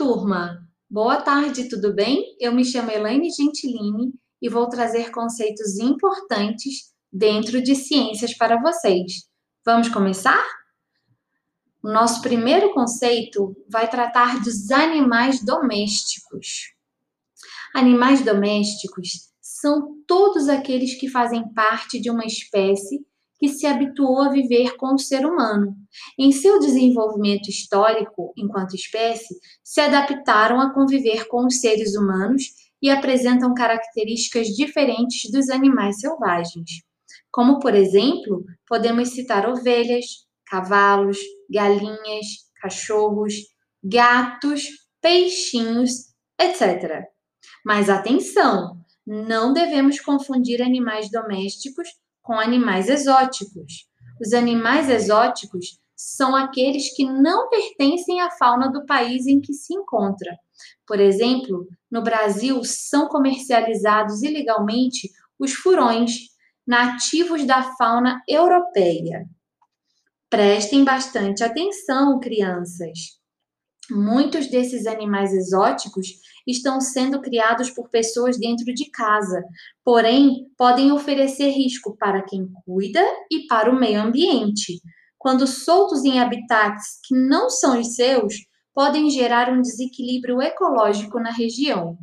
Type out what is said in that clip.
turma! Boa tarde, tudo bem? Eu me chamo Elaine Gentilini e vou trazer conceitos importantes dentro de ciências para vocês. Vamos começar? O nosso primeiro conceito vai tratar dos animais domésticos. Animais domésticos são todos aqueles que fazem parte de uma espécie que se habituou a viver com o ser humano. Em seu desenvolvimento histórico enquanto espécie, se adaptaram a conviver com os seres humanos e apresentam características diferentes dos animais selvagens. Como, por exemplo, podemos citar ovelhas, cavalos, galinhas, cachorros, gatos, peixinhos, etc. Mas atenção, não devemos confundir animais domésticos com animais exóticos. Os animais exóticos são aqueles que não pertencem à fauna do país em que se encontra. Por exemplo, no Brasil são comercializados ilegalmente os furões, nativos da fauna europeia. Prestem bastante atenção, crianças. Muitos desses animais exóticos estão sendo criados por pessoas dentro de casa, porém podem oferecer risco para quem cuida e para o meio ambiente. Quando soltos em habitats que não são os seus, podem gerar um desequilíbrio ecológico na região.